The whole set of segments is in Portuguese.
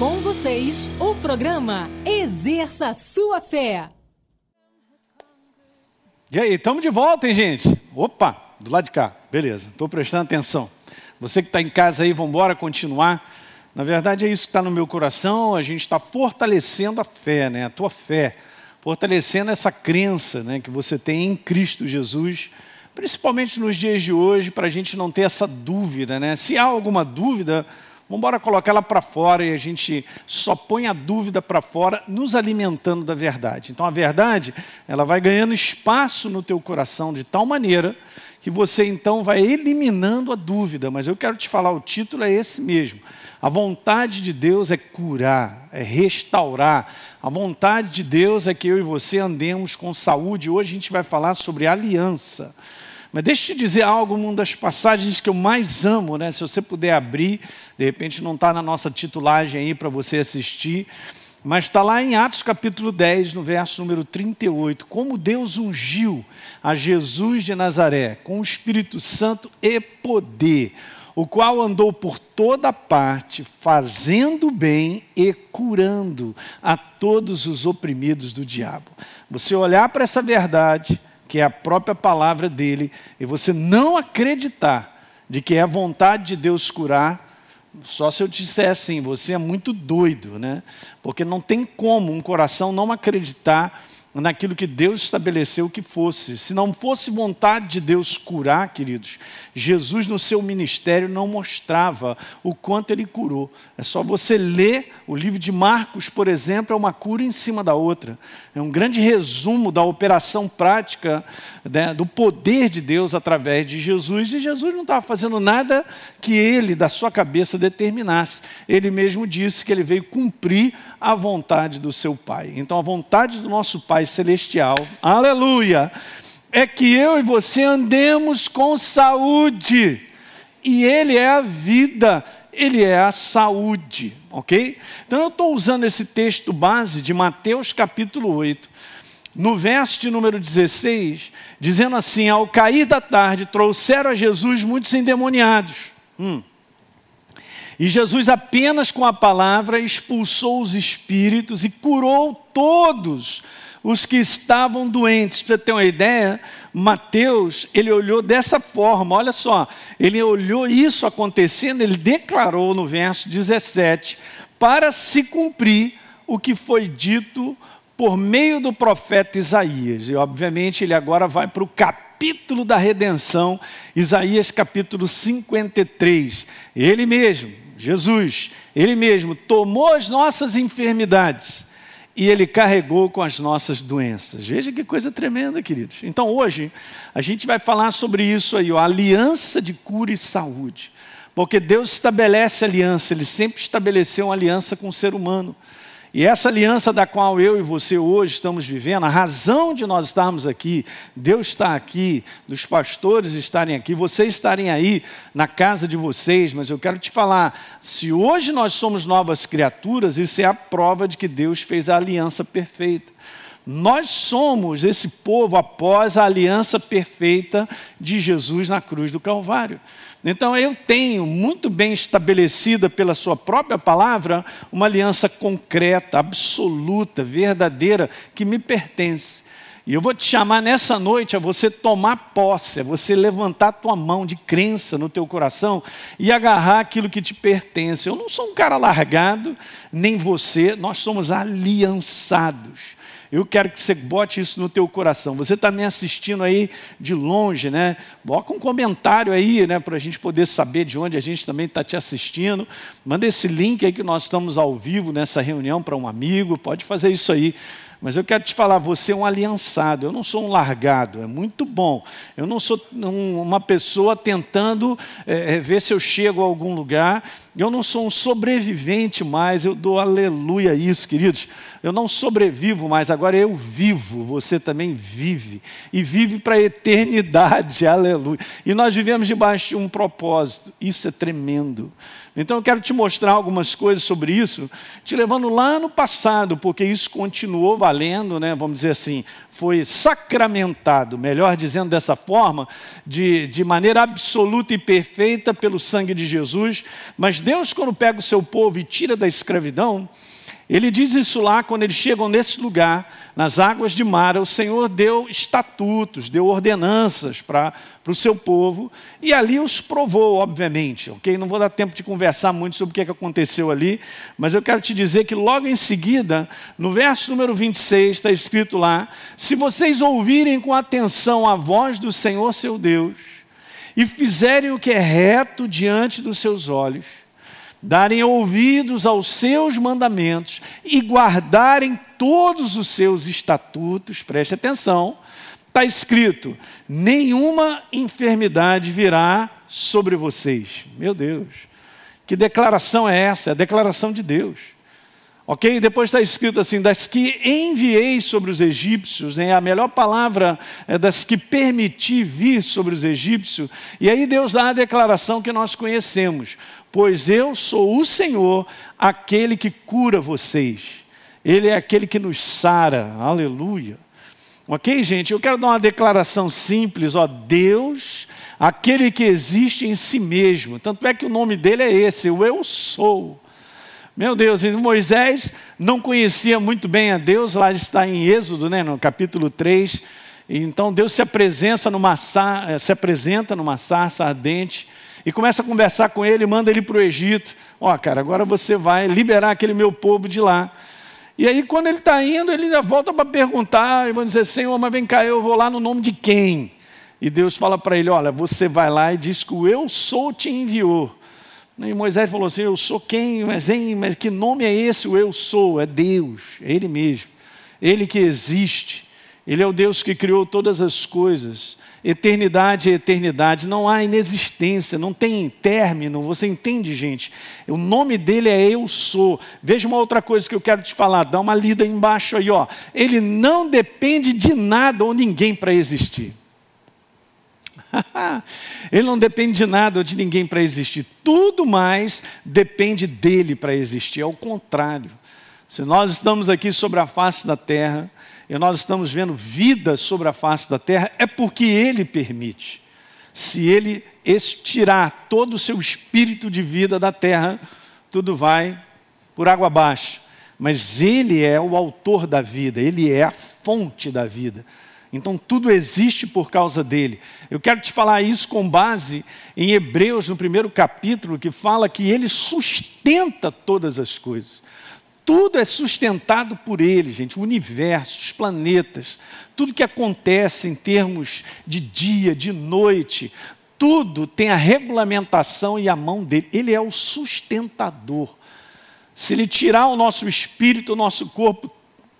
Com vocês, o programa Exerça Sua Fé. E aí, estamos de volta, hein, gente? Opa, do lado de cá. Beleza, estou prestando atenção. Você que está em casa aí, vamos embora continuar. Na verdade, é isso que está no meu coração. A gente está fortalecendo a fé, né? A tua fé. Fortalecendo essa crença né, que você tem em Cristo Jesus. Principalmente nos dias de hoje, para a gente não ter essa dúvida, né? Se há alguma dúvida, vamos embora colocar ela para fora e a gente só põe a dúvida para fora, nos alimentando da verdade. Então a verdade, ela vai ganhando espaço no teu coração de tal maneira que você então vai eliminando a dúvida. Mas eu quero te falar, o título é esse mesmo. A vontade de Deus é curar, é restaurar. A vontade de Deus é que eu e você andemos com saúde. Hoje a gente vai falar sobre aliança. Mas deixa eu te dizer algo, uma das passagens que eu mais amo, né? Se você puder abrir, de repente não está na nossa titulagem aí para você assistir, mas está lá em Atos capítulo 10, no verso número 38, como Deus ungiu a Jesus de Nazaré com o Espírito Santo e poder, o qual andou por toda parte, fazendo bem e curando a todos os oprimidos do diabo. Você olhar para essa verdade, que é a própria palavra dele, e você não acreditar de que é a vontade de Deus curar, só se eu disser assim, você é muito doido, né? Porque não tem como um coração não acreditar naquilo que Deus estabeleceu que fosse. Se não fosse vontade de Deus curar, queridos, Jesus no seu ministério não mostrava o quanto ele curou. É só você ler o livro de Marcos, por exemplo, é uma cura em cima da outra. É um grande resumo da operação prática né, do poder de Deus através de Jesus. E Jesus não estava fazendo nada que ele, da sua cabeça, determinasse. Ele mesmo disse que ele veio cumprir a vontade do seu Pai. Então, a vontade do nosso Pai Celestial, aleluia, é que eu e você andemos com saúde. E Ele é a vida, Ele é a saúde, ok? Então eu estou usando esse texto base de Mateus capítulo 8, no verso de número 16, dizendo assim: Ao cair da tarde, trouxeram a Jesus muitos endemoniados. Hum. E Jesus, apenas com a palavra, expulsou os espíritos e curou todos os que estavam doentes. Para ter uma ideia, Mateus, ele olhou dessa forma, olha só, ele olhou isso acontecendo, ele declarou no verso 17, para se cumprir o que foi dito por meio do profeta Isaías. E obviamente ele agora vai para o capítulo da redenção, Isaías capítulo 53. Ele mesmo, Jesus, Ele mesmo tomou as nossas enfermidades e Ele carregou com as nossas doenças. Veja que coisa tremenda, queridos. Então hoje a gente vai falar sobre isso aí, ó, a aliança de cura e saúde. Porque Deus estabelece aliança, Ele sempre estabeleceu uma aliança com o ser humano. E essa aliança da qual eu e você hoje estamos vivendo, a razão de nós estarmos aqui, Deus está aqui, dos pastores estarem aqui, vocês estarem aí na casa de vocês, mas eu quero te falar: se hoje nós somos novas criaturas, isso é a prova de que Deus fez a aliança perfeita. Nós somos esse povo após a aliança perfeita de Jesus na cruz do Calvário. Então eu tenho muito bem estabelecida pela sua própria palavra uma aliança concreta, absoluta, verdadeira, que me pertence. E eu vou te chamar nessa noite a você tomar posse, a você levantar a tua mão de crença no teu coração e agarrar aquilo que te pertence. Eu não sou um cara largado, nem você, nós somos aliançados. Eu quero que você bote isso no teu coração. Você está me assistindo aí de longe, né? Bota um comentário aí, né? Para a gente poder saber de onde a gente também está te assistindo. Manda esse link aí que nós estamos ao vivo nessa reunião para um amigo. Pode fazer isso aí. Mas eu quero te falar, você é um aliançado, eu não sou um largado, é muito bom. Eu não sou uma pessoa tentando é, ver se eu chego a algum lugar, eu não sou um sobrevivente mais, eu dou aleluia a isso, queridos. Eu não sobrevivo mais, agora eu vivo, você também vive. E vive para a eternidade, aleluia. E nós vivemos debaixo de um propósito, isso é tremendo. Então eu quero te mostrar algumas coisas sobre isso, te levando lá no passado, porque isso continuou valendo, né? vamos dizer assim, foi sacramentado, melhor dizendo dessa forma, de, de maneira absoluta e perfeita pelo sangue de Jesus. Mas Deus, quando pega o seu povo e tira da escravidão, ele diz isso lá quando eles chegam nesse lugar, nas águas de Mara, o Senhor deu estatutos, deu ordenanças para o seu povo, e ali os provou, obviamente. ok? Não vou dar tempo de conversar muito sobre o que, é que aconteceu ali, mas eu quero te dizer que logo em seguida, no verso número 26, está escrito lá: Se vocês ouvirem com atenção a voz do Senhor seu Deus, e fizerem o que é reto diante dos seus olhos, darem ouvidos aos seus mandamentos e guardarem todos os seus estatutos, preste atenção, está escrito: nenhuma enfermidade virá sobre vocês. Meu Deus, que declaração é essa? É a declaração de Deus. Ok? Depois está escrito assim: das que enviei sobre os egípcios, né? a melhor palavra é das que permiti vir sobre os egípcios. E aí Deus dá a declaração que nós conhecemos: pois eu sou o Senhor, aquele que cura vocês. Ele é aquele que nos sara. Aleluia. Ok, gente? Eu quero dar uma declaração simples, ó, Deus, aquele que existe em si mesmo. Tanto é que o nome dele é esse, o eu sou. Meu Deus, e Moisés não conhecia muito bem a Deus, lá está em Êxodo, né, no capítulo 3. Então Deus se apresenta numa, eh, se apresenta numa sarça ardente e começa a conversar com ele, manda ele para o Egito. Ó, oh, cara, agora você vai liberar aquele meu povo de lá. E aí, quando ele está indo, ele volta para perguntar, e vão dizer, Senhor, mas vem cá, eu vou lá no nome de quem? E Deus fala para ele: Olha, você vai lá e diz que o eu sou te enviou. E Moisés falou assim: Eu sou quem? Mas, hein, mas que nome é esse? O eu sou? É Deus, é Ele mesmo. Ele que existe. Ele é o Deus que criou todas as coisas. Eternidade é eternidade, não há inexistência, não tem término, você entende, gente? O nome dele é Eu Sou. Veja uma outra coisa que eu quero te falar, dá uma lida embaixo aí, ó. Ele não depende de nada ou ninguém para existir. Ele não depende de nada ou de ninguém para existir. Tudo mais depende dele para existir. É o contrário. Se nós estamos aqui sobre a face da terra e nós estamos vendo vida sobre a face da terra, é porque ele permite. Se ele tirar todo o seu espírito de vida da terra, tudo vai por água abaixo. Mas ele é o autor da vida, ele é a fonte da vida. Então tudo existe por causa dele. Eu quero te falar isso com base em Hebreus, no primeiro capítulo, que fala que ele sustenta todas as coisas. Tudo é sustentado por ele, gente. O universo, os planetas, tudo que acontece em termos de dia, de noite, tudo tem a regulamentação e a mão dele. Ele é o sustentador. Se ele tirar o nosso espírito, o nosso corpo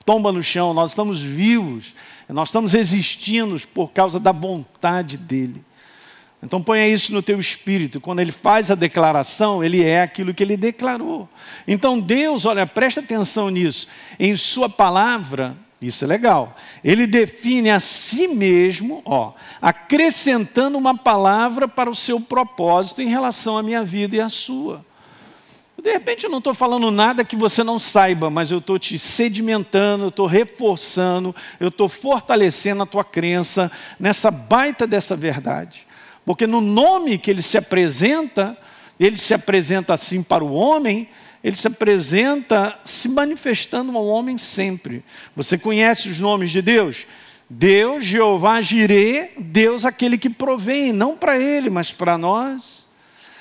tomba no chão, nós estamos vivos nós estamos existindo por causa da vontade dele. Então ponha isso no teu espírito. Quando ele faz a declaração, ele é aquilo que ele declarou. Então Deus, olha, presta atenção nisso. Em sua palavra, isso é legal. Ele define a si mesmo, ó, acrescentando uma palavra para o seu propósito em relação à minha vida e à sua. De repente eu não estou falando nada que você não saiba, mas eu estou te sedimentando, eu estou reforçando, eu estou fortalecendo a tua crença nessa baita dessa verdade. Porque no nome que ele se apresenta, ele se apresenta assim para o homem, ele se apresenta se manifestando ao homem sempre. Você conhece os nomes de Deus? Deus, Jeová, Jirê, Deus aquele que provém, não para ele, mas para nós.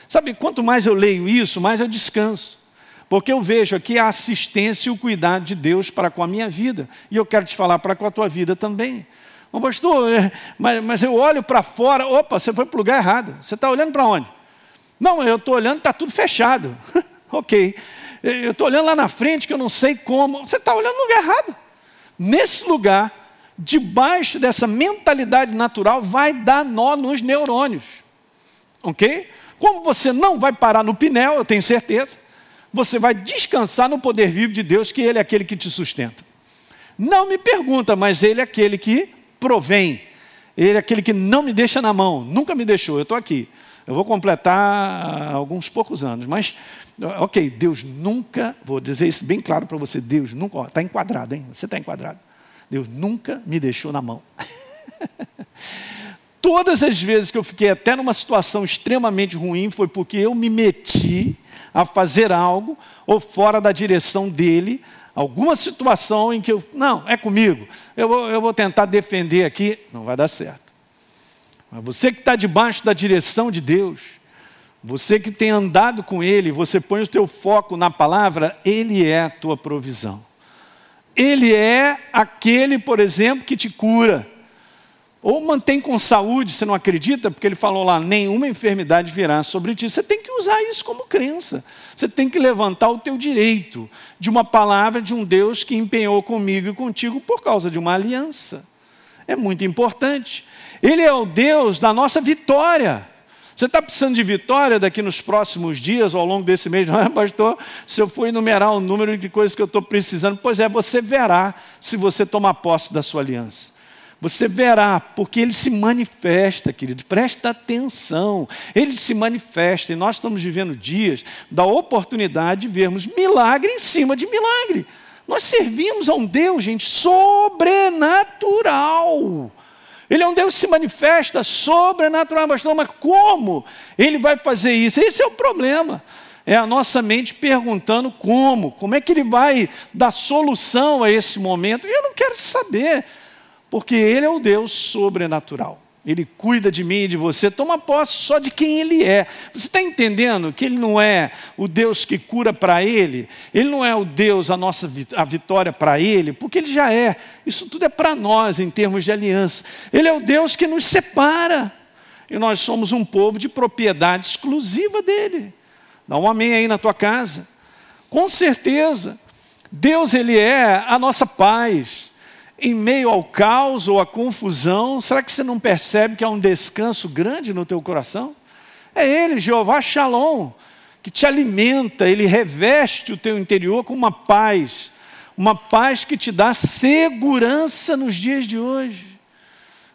Sabe, quanto mais eu leio isso, mais eu descanso. Porque eu vejo aqui a assistência e o cuidado de Deus para com a minha vida. E eu quero te falar para com a tua vida também. Mas, pastor, é, mas, mas eu olho para fora, opa, você foi para o lugar errado. Você está olhando para onde? Não, eu estou olhando, está tudo fechado. ok. Eu estou olhando lá na frente que eu não sei como. Você está olhando no lugar errado. Nesse lugar, debaixo dessa mentalidade natural, vai dar nó nos neurônios. Ok? Como você não vai parar no pinel, eu tenho certeza, você vai descansar no poder vivo de Deus, que Ele é aquele que te sustenta. Não me pergunta, mas Ele é aquele que provém. Ele é aquele que não me deixa na mão, nunca me deixou, eu estou aqui. Eu vou completar ah, alguns poucos anos, mas, ok, Deus nunca, vou dizer isso bem claro para você, Deus nunca, está enquadrado, hein? Você está enquadrado. Deus nunca me deixou na mão. Todas as vezes que eu fiquei até numa situação extremamente ruim foi porque eu me meti a fazer algo ou fora da direção dele, alguma situação em que eu, não, é comigo, eu vou, eu vou tentar defender aqui, não vai dar certo. Mas você que está debaixo da direção de Deus, você que tem andado com Ele, você põe o teu foco na palavra, Ele é a tua provisão. Ele é aquele, por exemplo, que te cura. Ou mantém com saúde, você não acredita? Porque ele falou lá: nenhuma enfermidade virá sobre ti. Você tem usar isso como crença. Você tem que levantar o teu direito de uma palavra de um Deus que empenhou comigo e contigo por causa de uma aliança. É muito importante. Ele é o Deus da nossa vitória. Você está precisando de vitória daqui nos próximos dias, ao longo desse mês? É, pastor? Se eu for enumerar o número de coisas que eu estou precisando, pois é, você verá se você tomar posse da sua aliança. Você verá, porque ele se manifesta, querido, presta atenção, ele se manifesta, e nós estamos vivendo dias da oportunidade de vermos milagre em cima de milagre. Nós servimos a um Deus, gente, sobrenatural. Ele é um Deus que se manifesta sobrenatural, mas como ele vai fazer isso? Esse é o problema. É a nossa mente perguntando como, como é que ele vai dar solução a esse momento. E eu não quero saber porque Ele é o Deus sobrenatural. Ele cuida de mim e de você, toma posse só de quem Ele é. Você está entendendo que Ele não é o Deus que cura para Ele, Ele não é o Deus, a nossa a vitória para Ele, porque Ele já é. Isso tudo é para nós em termos de aliança. Ele é o Deus que nos separa, e nós somos um povo de propriedade exclusiva dEle. Dá um amém aí na tua casa. Com certeza, Deus Ele é a nossa paz em meio ao caos ou à confusão, será que você não percebe que há um descanso grande no teu coração? É Ele, Jeová Shalom, que te alimenta, Ele reveste o teu interior com uma paz, uma paz que te dá segurança nos dias de hoje.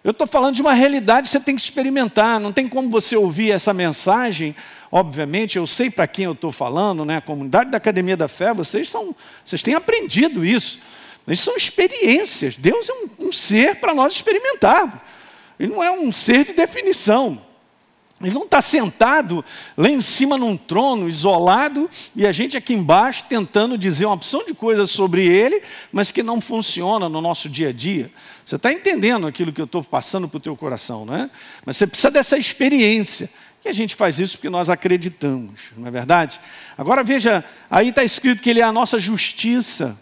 Eu estou falando de uma realidade que você tem que experimentar, não tem como você ouvir essa mensagem. Obviamente, eu sei para quem eu estou falando, né? a comunidade da Academia da Fé, vocês, são, vocês têm aprendido isso. Isso são experiências. Deus é um, um ser para nós experimentarmos. Ele não é um ser de definição. Ele não está sentado lá em cima num trono, isolado, e a gente aqui embaixo tentando dizer uma opção de coisas sobre ele, mas que não funciona no nosso dia a dia. Você está entendendo aquilo que eu estou passando para o teu coração, não é? Mas você precisa dessa experiência. E a gente faz isso porque nós acreditamos, não é verdade? Agora veja, aí está escrito que ele é a nossa justiça.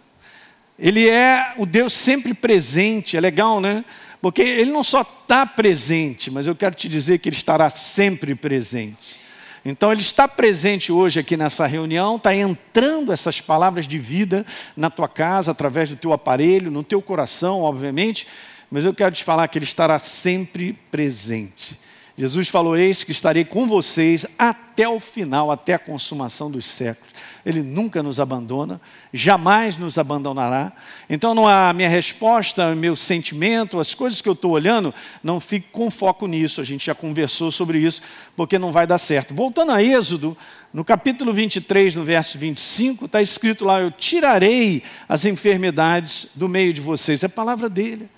Ele é o Deus sempre presente, é legal, né? Porque ele não só está presente, mas eu quero te dizer que ele estará sempre presente. Então ele está presente hoje aqui nessa reunião, está entrando essas palavras de vida na tua casa, através do teu aparelho, no teu coração, obviamente, mas eu quero te falar que ele estará sempre presente. Jesus falou: Eis que estarei com vocês até o final, até a consumação dos séculos. Ele nunca nos abandona, jamais nos abandonará. Então, não há minha resposta, meu sentimento, as coisas que eu estou olhando, não fique com foco nisso. A gente já conversou sobre isso, porque não vai dar certo. Voltando a Êxodo, no capítulo 23, no verso 25, está escrito lá: Eu tirarei as enfermidades do meio de vocês. É a palavra dele.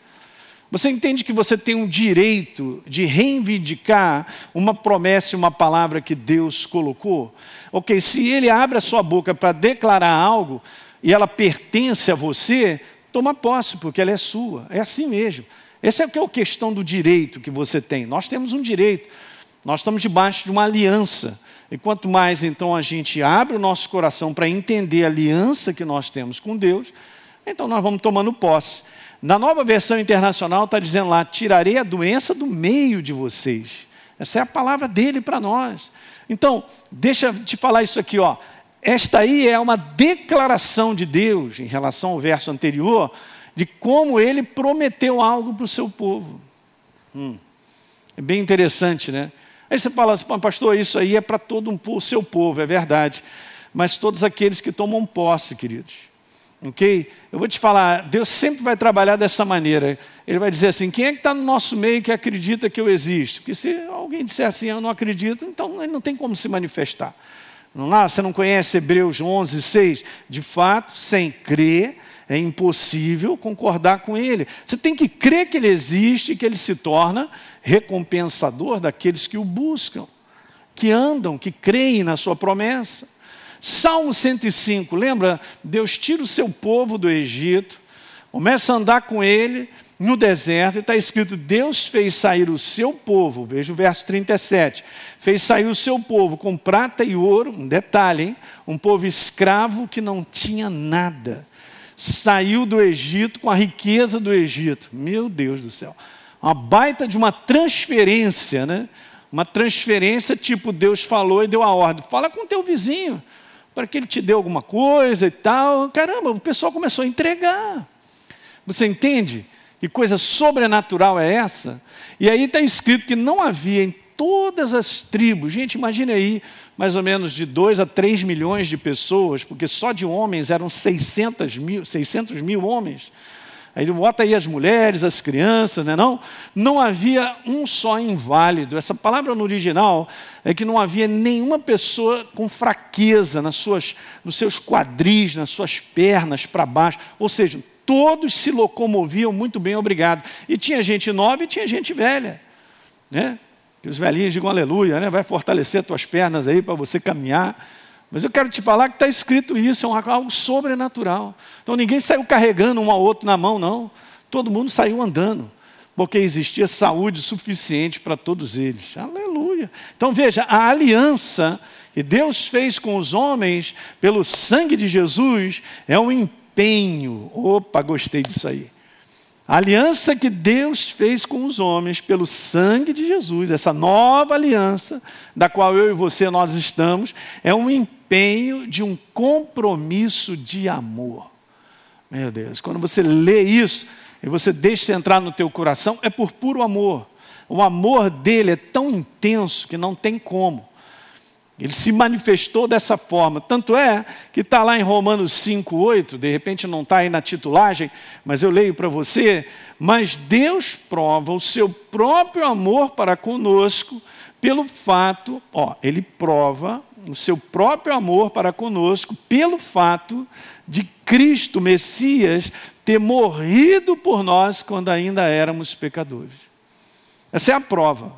Você entende que você tem um direito de reivindicar uma promessa e uma palavra que Deus colocou? Ok, se ele abre a sua boca para declarar algo e ela pertence a você, toma posse, porque ela é sua. É assim mesmo. Essa é, é a questão do direito que você tem. Nós temos um direito. Nós estamos debaixo de uma aliança. E quanto mais então a gente abre o nosso coração para entender a aliança que nós temos com Deus, então nós vamos tomando posse. Na nova versão internacional está dizendo lá: tirarei a doença do meio de vocês. Essa é a palavra dele para nós. Então, deixa eu te falar isso aqui, ó. Esta aí é uma declaração de Deus em relação ao verso anterior, de como ele prometeu algo para o seu povo. Hum, é bem interessante, né? Aí você fala assim, pastor, isso aí é para todo o seu povo, é verdade. Mas todos aqueles que tomam posse, queridos Ok? Eu vou te falar, Deus sempre vai trabalhar dessa maneira. Ele vai dizer assim: quem é que está no nosso meio que acredita que eu existo? Porque se alguém disser assim, eu não acredito, então ele não tem como se manifestar. Não lá, você não conhece Hebreus 11, 6? De fato, sem crer, é impossível concordar com ele. Você tem que crer que ele existe e que ele se torna recompensador daqueles que o buscam, que andam, que creem na sua promessa. Salmo 105, lembra? Deus tira o seu povo do Egito, começa a andar com ele no deserto, e está escrito: Deus fez sair o seu povo, veja o verso 37, fez sair o seu povo com prata e ouro, um detalhe, hein? um povo escravo que não tinha nada saiu do Egito com a riqueza do Egito. Meu Deus do céu. Uma baita de uma transferência, né? Uma transferência tipo Deus falou e deu a ordem. Fala com teu vizinho para que ele te dê alguma coisa e tal. Caramba, o pessoal começou a entregar. Você entende? Que coisa sobrenatural é essa? E aí está escrito que não havia em todas as tribos. Gente, imagine aí, mais ou menos de 2 a 3 milhões de pessoas, porque só de homens eram 600 mil, 600 mil homens. Aí ele bota aí as mulheres, as crianças, né, não? Não havia um só inválido. Essa palavra no original é que não havia nenhuma pessoa com fraqueza nas suas, nos seus quadris, nas suas pernas para baixo. Ou seja, todos se locomoviam muito bem, obrigado. E tinha gente nova e tinha gente velha. Né? Os velhinhos digam aleluia, né? vai fortalecer tuas pernas aí para você caminhar. Mas eu quero te falar que está escrito isso, é algo sobrenatural. Então ninguém saiu carregando um ao outro na mão, não. Todo mundo saiu andando, porque existia saúde suficiente para todos eles. Aleluia. Então veja, a aliança que Deus fez com os homens pelo sangue de Jesus é um empenho. Opa, gostei disso aí. A aliança que Deus fez com os homens pelo sangue de Jesus, essa nova aliança, da qual eu e você nós estamos, é um empenho de um compromisso de amor. Meu Deus, quando você lê isso e você deixa entrar no teu coração, é por puro amor. O amor dele é tão intenso que não tem como. Ele se manifestou dessa forma. Tanto é que está lá em Romanos 5, 8, de repente não está aí na titulagem, mas eu leio para você. Mas Deus prova o seu próprio amor para conosco pelo fato, ó, ele prova o seu próprio amor para conosco pelo fato de Cristo, Messias, ter morrido por nós quando ainda éramos pecadores. Essa é a prova.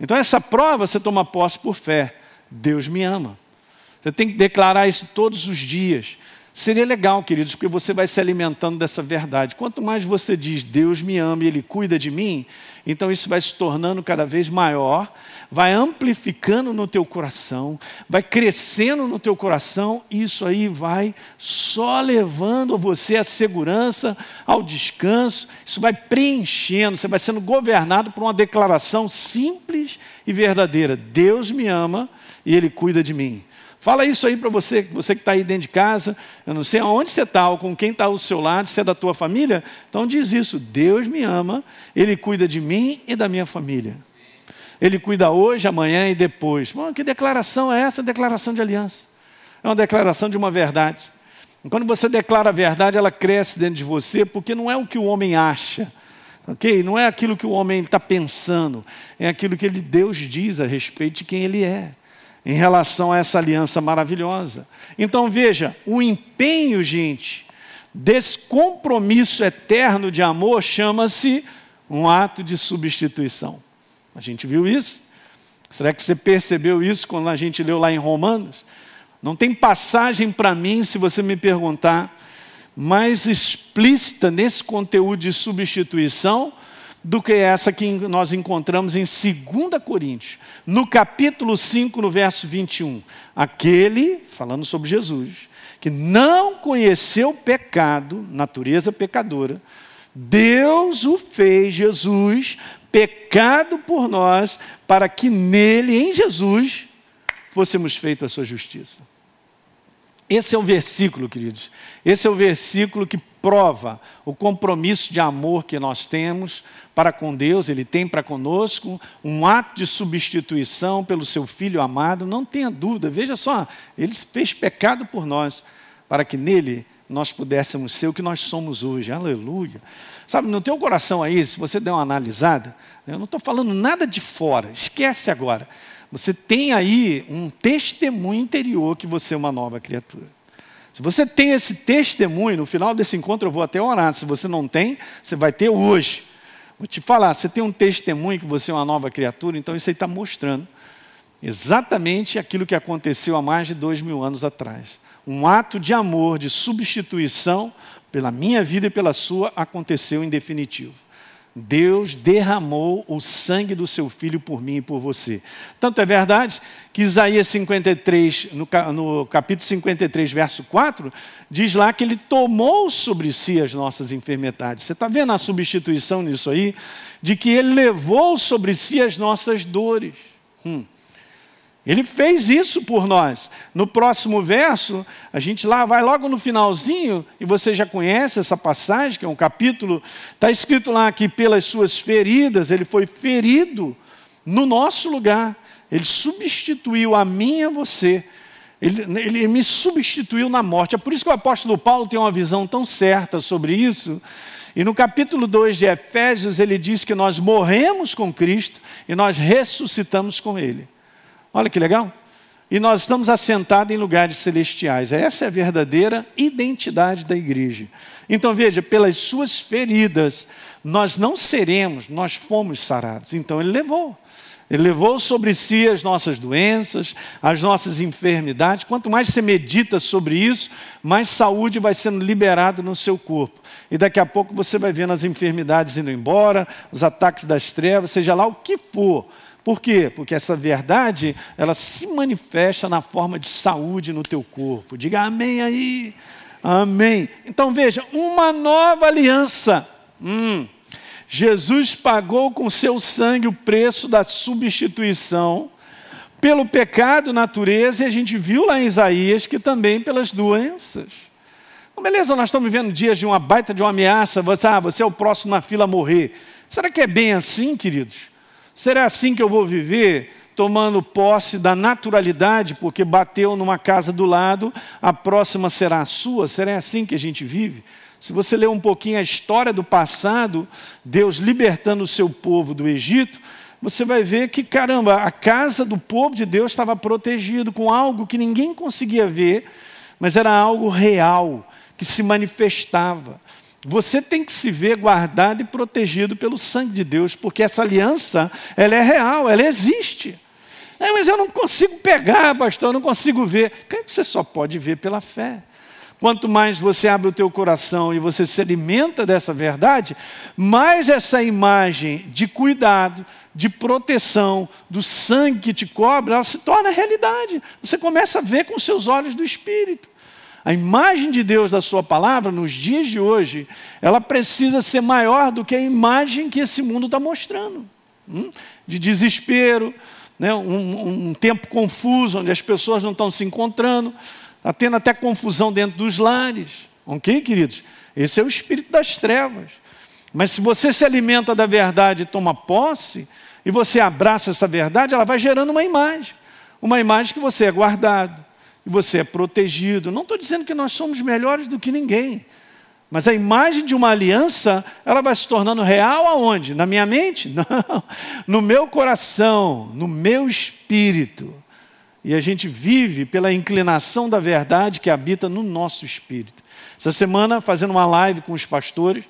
Então, essa prova você toma posse por fé. Deus me ama. Você tem que declarar isso todos os dias. Seria legal, queridos, porque você vai se alimentando dessa verdade. Quanto mais você diz Deus me ama e Ele cuida de mim, então isso vai se tornando cada vez maior, vai amplificando no teu coração, vai crescendo no teu coração, e isso aí vai só levando você à segurança, ao descanso, isso vai preenchendo, você vai sendo governado por uma declaração simples e verdadeira: Deus me ama e Ele cuida de mim. Fala isso aí para você, você que está aí dentro de casa, eu não sei aonde você está, com quem está ao seu lado, se é da tua família, então diz isso: Deus me ama, Ele cuida de mim e da minha família. Ele cuida hoje, amanhã e depois. Bom, que declaração é essa? Declaração de aliança. É uma declaração de uma verdade. E quando você declara a verdade, ela cresce dentro de você, porque não é o que o homem acha, ok? Não é aquilo que o homem está pensando, é aquilo que ele, Deus diz a respeito de quem ele é em relação a essa aliança maravilhosa. Então veja, o empenho, gente, desse compromisso eterno de amor chama-se um ato de substituição. A gente viu isso? Será que você percebeu isso quando a gente leu lá em Romanos? Não tem passagem para mim, se você me perguntar, mais explícita nesse conteúdo de substituição do que essa que nós encontramos em 2 Coríntios, no capítulo 5, no verso 21. Aquele, falando sobre Jesus, que não conheceu pecado, natureza pecadora, Deus o fez, Jesus, pecado por nós, para que nele, em Jesus, fôssemos feitos a sua justiça. Esse é o versículo, queridos. Esse é o versículo que prova o compromisso de amor que nós temos para com Deus, Ele tem para conosco, um ato de substituição pelo seu Filho amado, não tenha dúvida, veja só, Ele fez pecado por nós, para que nele nós pudéssemos ser o que nós somos hoje. Aleluia. Sabe, no teu coração aí, se você der uma analisada, eu não estou falando nada de fora, esquece agora. Você tem aí um testemunho interior que você é uma nova criatura. Se você tem esse testemunho, no final desse encontro eu vou até orar. Se você não tem, você vai ter hoje. Vou te falar, você tem um testemunho que você é uma nova criatura, então isso aí está mostrando exatamente aquilo que aconteceu há mais de dois mil anos atrás. Um ato de amor, de substituição pela minha vida e pela sua, aconteceu em definitivo. Deus derramou o sangue do seu filho por mim e por você. Tanto é verdade que Isaías 53, no, capítulo 53, verso 4, diz lá que ele tomou sobre si as nossas enfermidades. Você está vendo a substituição nisso aí? De que ele levou sobre si as nossas dores. Hum. Ele fez isso por nós. No próximo verso, a gente lá vai logo no finalzinho, e você já conhece essa passagem, que é um capítulo, está escrito lá que pelas suas feridas ele foi ferido no nosso lugar. Ele substituiu a mim e a você. Ele, ele, me substituiu na morte. É por isso que o apóstolo Paulo tem uma visão tão certa sobre isso. E no capítulo 2 de Efésios, ele diz que nós morremos com Cristo e nós ressuscitamos com Ele. Olha que legal. E nós estamos assentados em lugares celestiais. Essa é a verdadeira identidade da igreja. Então veja, pelas suas feridas, nós não seremos, nós fomos sarados. Então ele levou. Ele levou sobre si as nossas doenças, as nossas enfermidades. Quanto mais você medita sobre isso, mais saúde vai sendo liberada no seu corpo. E daqui a pouco você vai vendo as enfermidades indo embora, os ataques das trevas, seja lá o que for por quê? Porque essa verdade, ela se manifesta na forma de saúde no teu corpo. Diga amém aí. Amém. Então veja, uma nova aliança. Hum. Jesus pagou com seu sangue o preço da substituição pelo pecado, natureza, e a gente viu lá em Isaías que também pelas doenças. Então, beleza, nós estamos vivendo dias de uma baita de uma ameaça, você, ah, você é o próximo na fila a morrer. Será que é bem assim, queridos? Será assim que eu vou viver? Tomando posse da naturalidade, porque bateu numa casa do lado, a próxima será a sua? Será assim que a gente vive? Se você ler um pouquinho a história do passado, Deus libertando o seu povo do Egito, você vai ver que, caramba, a casa do povo de Deus estava protegido com algo que ninguém conseguia ver, mas era algo real, que se manifestava. Você tem que se ver guardado e protegido pelo sangue de Deus, porque essa aliança, ela é real, ela existe. É, mas eu não consigo pegar, pastor, eu não consigo ver. Você só pode ver pela fé. Quanto mais você abre o teu coração e você se alimenta dessa verdade, mais essa imagem de cuidado, de proteção, do sangue que te cobre, ela se torna realidade. Você começa a ver com seus olhos do Espírito. A imagem de Deus da Sua palavra, nos dias de hoje, ela precisa ser maior do que a imagem que esse mundo está mostrando hum? de desespero, né? um, um tempo confuso, onde as pessoas não estão se encontrando, está tendo até confusão dentro dos lares. Ok, queridos? Esse é o espírito das trevas. Mas se você se alimenta da verdade e toma posse, e você abraça essa verdade, ela vai gerando uma imagem. Uma imagem que você é guardado, e você é protegido. Não estou dizendo que nós somos melhores do que ninguém. Mas a imagem de uma aliança, ela vai se tornando real aonde? Na minha mente? Não. No meu coração, no meu espírito. E a gente vive pela inclinação da verdade que habita no nosso espírito. Essa semana, fazendo uma live com os pastores,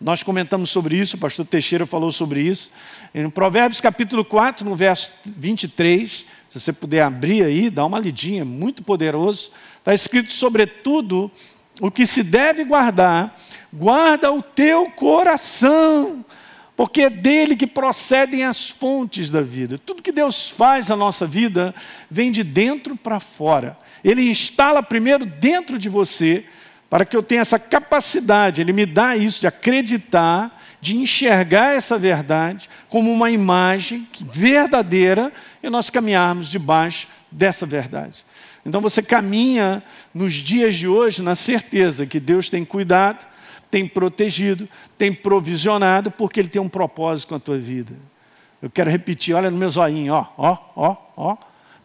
nós comentamos sobre isso, o pastor Teixeira falou sobre isso. Em Provérbios capítulo 4, no verso 23, se você puder abrir aí, dá uma lidinha, muito poderoso. Está escrito, sobretudo, o que se deve guardar, guarda o teu coração, porque é dele que procedem as fontes da vida. Tudo que Deus faz na nossa vida vem de dentro para fora. Ele instala primeiro dentro de você, para que eu tenha essa capacidade, ele me dá isso de acreditar de enxergar essa verdade como uma imagem verdadeira e nós caminharmos debaixo dessa verdade. Então você caminha nos dias de hoje na certeza que Deus tem cuidado, tem protegido, tem provisionado, porque Ele tem um propósito com a tua vida. Eu quero repetir, olha no meu zoinho, ó, ó, ó, ó.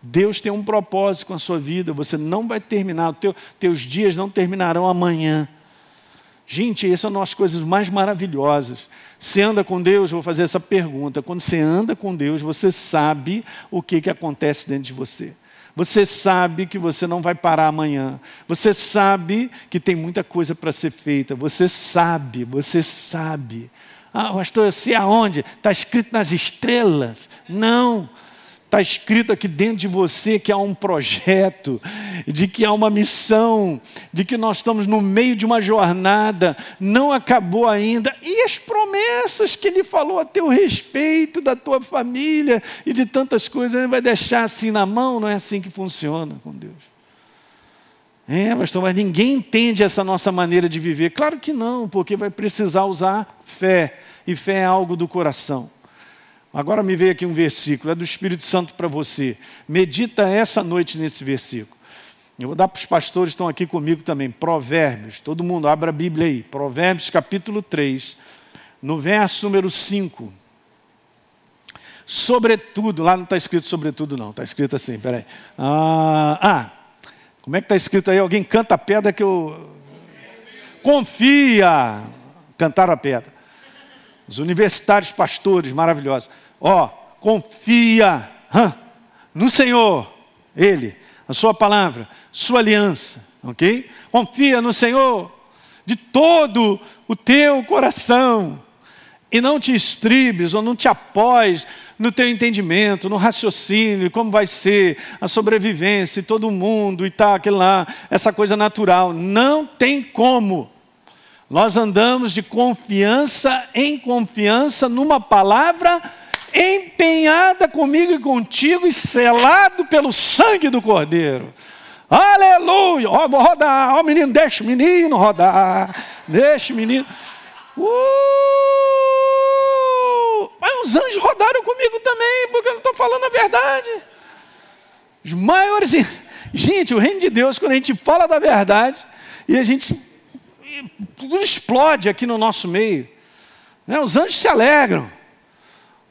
Deus tem um propósito com a sua vida, você não vai terminar, teu, teus dias não terminarão amanhã. Gente, essas são as coisas mais maravilhosas. Você anda com Deus, vou fazer essa pergunta. Quando você anda com Deus, você sabe o que, que acontece dentro de você. Você sabe que você não vai parar amanhã. Você sabe que tem muita coisa para ser feita. Você sabe, você sabe. Ah, pastor, eu sei aonde? Está escrito nas estrelas. Não. Está escrito aqui dentro de você que há um projeto, de que há uma missão, de que nós estamos no meio de uma jornada, não acabou ainda. E as promessas que ele falou a teu respeito, da tua família e de tantas coisas, ele vai deixar assim na mão? Não é assim que funciona com Deus. É, pastor, mas ninguém entende essa nossa maneira de viver. Claro que não, porque vai precisar usar fé, e fé é algo do coração. Agora me veio aqui um versículo, é do Espírito Santo para você. Medita essa noite nesse versículo. Eu vou dar para os pastores que estão aqui comigo também. Provérbios, todo mundo, abra a Bíblia aí. Provérbios capítulo 3, no verso número 5. Sobretudo, lá não está escrito sobretudo, não, está escrito assim, peraí. Ah, ah, como é que está escrito aí? Alguém canta a pedra que eu. Confia! Cantaram a pedra. Os universitários pastores maravilhosos. Ó, confia hã, no Senhor, Ele, a Sua palavra, Sua aliança, ok? Confia no Senhor de todo o teu coração e não te estribes ou não te apoies no teu entendimento, no raciocínio, como vai ser a sobrevivência e todo mundo e tal, aquilo lá, essa coisa natural. Não tem como. Nós andamos de confiança em confiança numa palavra empenhada comigo e contigo e selado pelo sangue do Cordeiro. Aleluia! Ó, vou rodar, ó, menino, deixa o menino rodar, deixa o menino. Uh! Mas os anjos rodaram comigo também, porque eu não estou falando a verdade. Os maiores. Gente, o reino de Deus, quando a gente fala da verdade e a gente tudo explode aqui no nosso meio. Né? Os anjos se alegram.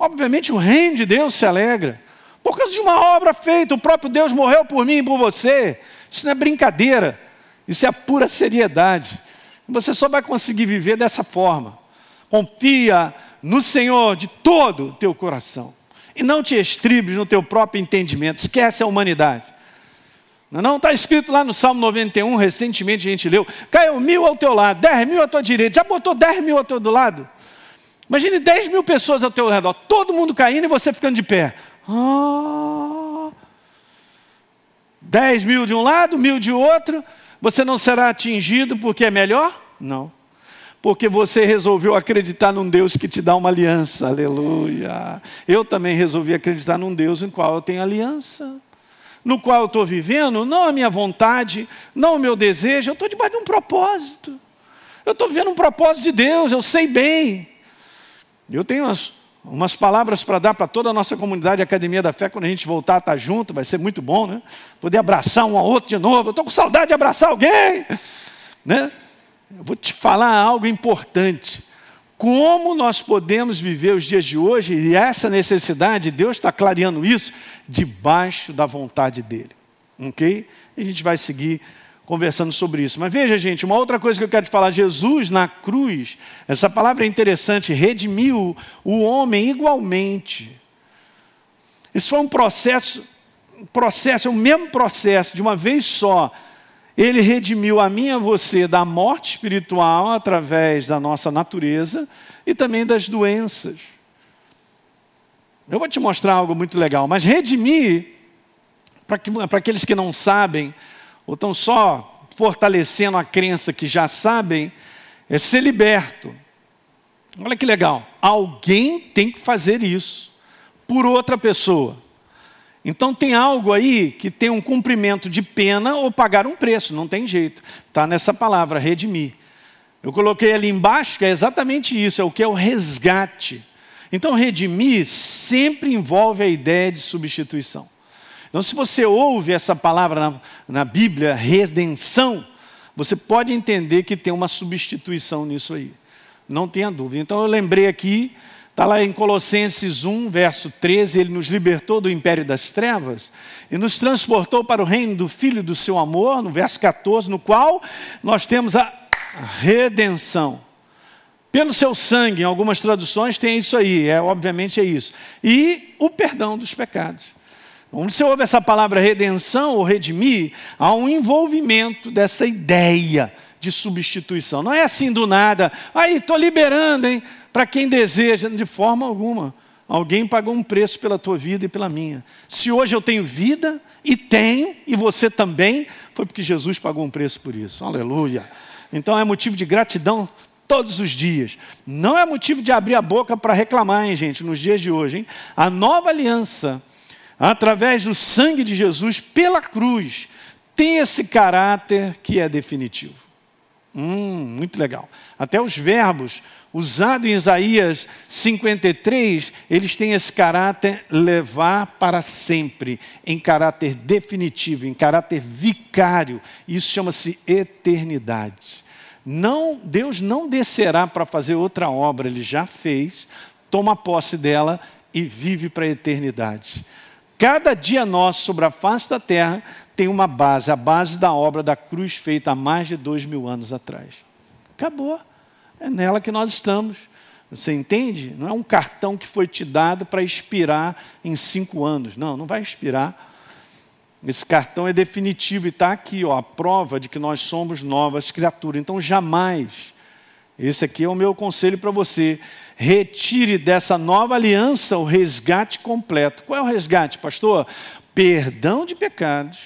Obviamente o reino de Deus se alegra. Por causa de uma obra feita, o próprio Deus morreu por mim e por você. Isso não é brincadeira. Isso é pura seriedade. Você só vai conseguir viver dessa forma. Confia no Senhor de todo o teu coração. E não te estribes no teu próprio entendimento. Esquece a humanidade. Não está escrito lá no Salmo 91, recentemente a gente leu, caiu mil ao teu lado, dez mil à tua direita, já botou dez mil ao teu do lado? Imagine dez mil pessoas ao teu redor, todo mundo caindo e você ficando de pé. Ah, dez mil de um lado, mil de outro, você não será atingido porque é melhor? Não. Porque você resolveu acreditar num Deus que te dá uma aliança, aleluia. Eu também resolvi acreditar num Deus em qual eu tenho aliança no qual eu estou vivendo, não a minha vontade, não o meu desejo, eu estou debaixo de um propósito. Eu estou vivendo um propósito de Deus, eu sei bem. Eu tenho umas, umas palavras para dar para toda a nossa comunidade Academia da Fé, quando a gente voltar a estar junto, vai ser muito bom, né? Poder abraçar um ao outro de novo. Eu estou com saudade de abraçar alguém, né? Eu vou te falar algo importante como nós podemos viver os dias de hoje, e essa necessidade, Deus está clareando isso, debaixo da vontade dEle. Ok? A gente vai seguir conversando sobre isso. Mas veja, gente, uma outra coisa que eu quero te falar: Jesus na cruz, essa palavra é interessante, redimiu o homem igualmente. Isso foi um processo, processo, é o mesmo processo, de uma vez só ele redimiu a mim e a você da morte espiritual através da nossa natureza e também das doenças. Eu vou te mostrar algo muito legal, mas redimir, para aqueles que não sabem, ou estão só fortalecendo a crença que já sabem, é ser liberto. Olha que legal, alguém tem que fazer isso por outra pessoa. Então tem algo aí que tem um cumprimento de pena ou pagar um preço, não tem jeito. Está nessa palavra, redimir. Eu coloquei ali embaixo que é exatamente isso, é o que é o resgate. Então redimir sempre envolve a ideia de substituição. Então se você ouve essa palavra na, na Bíblia, redenção, você pode entender que tem uma substituição nisso aí. Não tenha dúvida. Então eu lembrei aqui Está lá em Colossenses 1, verso 13, ele nos libertou do império das trevas e nos transportou para o reino do Filho do seu amor, no verso 14, no qual nós temos a redenção. Pelo seu sangue, em algumas traduções tem isso aí, é, obviamente é isso. E o perdão dos pecados. Quando você ouve essa palavra redenção ou redimir, há um envolvimento dessa ideia de substituição. Não é assim do nada, aí estou liberando, hein? para quem deseja, de forma alguma. Alguém pagou um preço pela tua vida e pela minha. Se hoje eu tenho vida, e tenho, e você também, foi porque Jesus pagou um preço por isso. Aleluia. Então é motivo de gratidão todos os dias. Não é motivo de abrir a boca para reclamar, hein, gente, nos dias de hoje. Hein? A nova aliança, através do sangue de Jesus, pela cruz, tem esse caráter que é definitivo. Hum, muito legal. Até os verbos usado em Isaías 53, eles têm esse caráter levar para sempre, em caráter definitivo, em caráter vicário. Isso chama-se eternidade. Não, Deus não descerá para fazer outra obra, ele já fez, toma posse dela e vive para a eternidade. Cada dia nosso sobre a face da terra tem uma base, a base da obra da cruz feita há mais de dois mil anos atrás. Acabou. É nela que nós estamos. Você entende? Não é um cartão que foi te dado para expirar em cinco anos. Não, não vai expirar. Esse cartão é definitivo e está aqui, ó, a prova de que nós somos novas criaturas. Então, jamais, esse aqui é o meu conselho para você, retire dessa nova aliança o resgate completo. Qual é o resgate, pastor? Perdão de pecados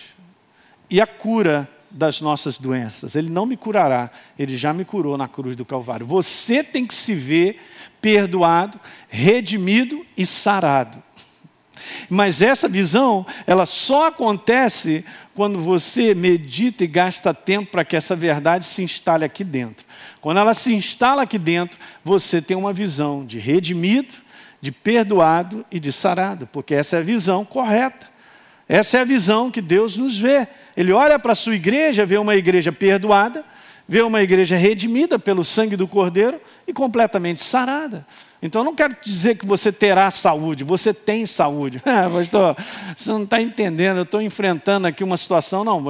e a cura das nossas doenças. Ele não me curará, ele já me curou na cruz do Calvário. Você tem que se ver perdoado, redimido e sarado. Mas essa visão, ela só acontece quando você medita e gasta tempo para que essa verdade se instale aqui dentro. Quando ela se instala aqui dentro, você tem uma visão de redimido, de perdoado e de sarado, porque essa é a visão correta. Essa é a visão que Deus nos vê. Ele olha para a sua igreja, vê uma igreja perdoada, vê uma igreja redimida pelo sangue do Cordeiro e completamente sarada. Então eu não quero dizer que você terá saúde, você tem saúde. Ah, pastor, você não está entendendo, eu estou enfrentando aqui uma situação. Não,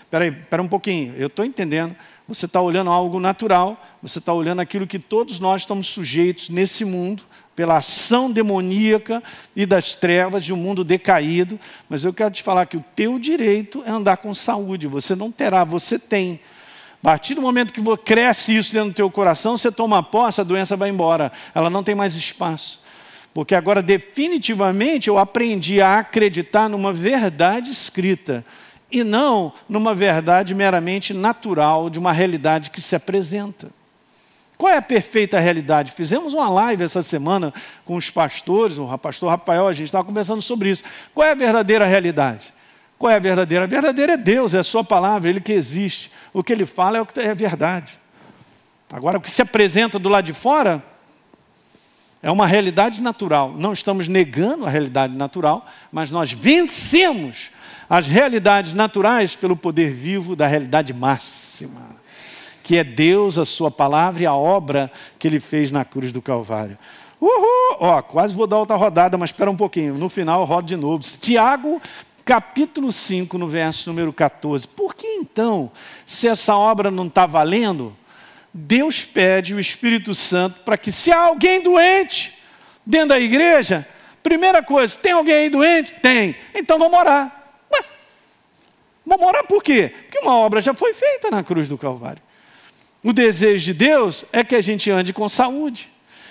espera aí, espera um pouquinho, eu estou entendendo. Você está olhando algo natural, você está olhando aquilo que todos nós estamos sujeitos nesse mundo, pela ação demoníaca e das trevas de um mundo decaído, mas eu quero te falar que o teu direito é andar com saúde, você não terá, você tem. A partir do momento que cresce isso dentro do teu coração, você toma posse, a doença vai embora, ela não tem mais espaço. Porque agora definitivamente eu aprendi a acreditar numa verdade escrita e não numa verdade meramente natural de uma realidade que se apresenta. Qual é a perfeita realidade? Fizemos uma live essa semana com os pastores, o pastor Rafael, a gente estava conversando sobre isso. Qual é a verdadeira realidade? Qual é a verdadeira? A verdadeira é Deus, é a sua palavra, Ele que existe. O que Ele fala é o que é verdade. Agora, o que se apresenta do lado de fora é uma realidade natural. Não estamos negando a realidade natural, mas nós vencemos as realidades naturais pelo poder vivo da realidade máxima que é Deus, a sua palavra e a obra que ele fez na cruz do Calvário. Uhul! Ó, quase vou dar outra rodada, mas espera um pouquinho. No final eu rodo de novo. Tiago, capítulo 5, no verso número 14. Por que então, se essa obra não está valendo, Deus pede o Espírito Santo para que, se há alguém doente dentro da igreja, primeira coisa, tem alguém aí doente? Tem. Então vamos orar. Ué, vamos orar por quê? Porque uma obra já foi feita na cruz do Calvário. O desejo de Deus é que a gente ande com saúde.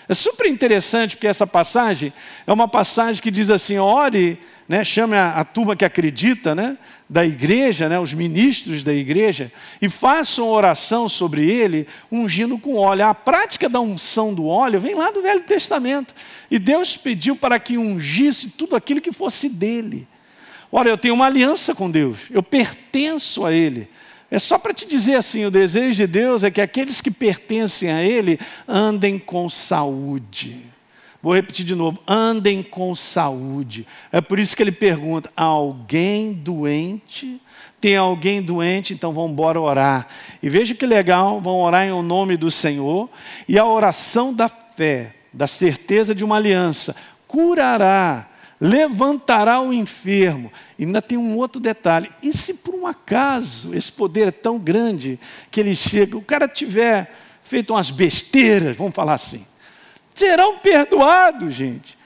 É super interessante porque essa passagem é uma passagem que diz assim: ore, né, chame a, a turma que acredita, né, da igreja, né, os ministros da igreja, e façam oração sobre ele, ungindo com óleo. A prática da unção do óleo vem lá do Velho Testamento. E Deus pediu para que ungisse tudo aquilo que fosse dele. Olha, eu tenho uma aliança com Deus, eu pertenço a Ele. É só para te dizer assim: o desejo de Deus é que aqueles que pertencem a Ele andem com saúde. Vou repetir de novo: andem com saúde. É por isso que ele pergunta: alguém doente? Tem alguém doente? Então vamos embora orar. E veja que legal: vão orar em nome do Senhor. E a oração da fé da certeza de uma aliança, curará, levantará o enfermo. E ainda tem um outro detalhe: e se por um acaso esse poder é tão grande que ele chega, o cara tiver feito umas besteiras, vamos falar assim, serão perdoados, gente.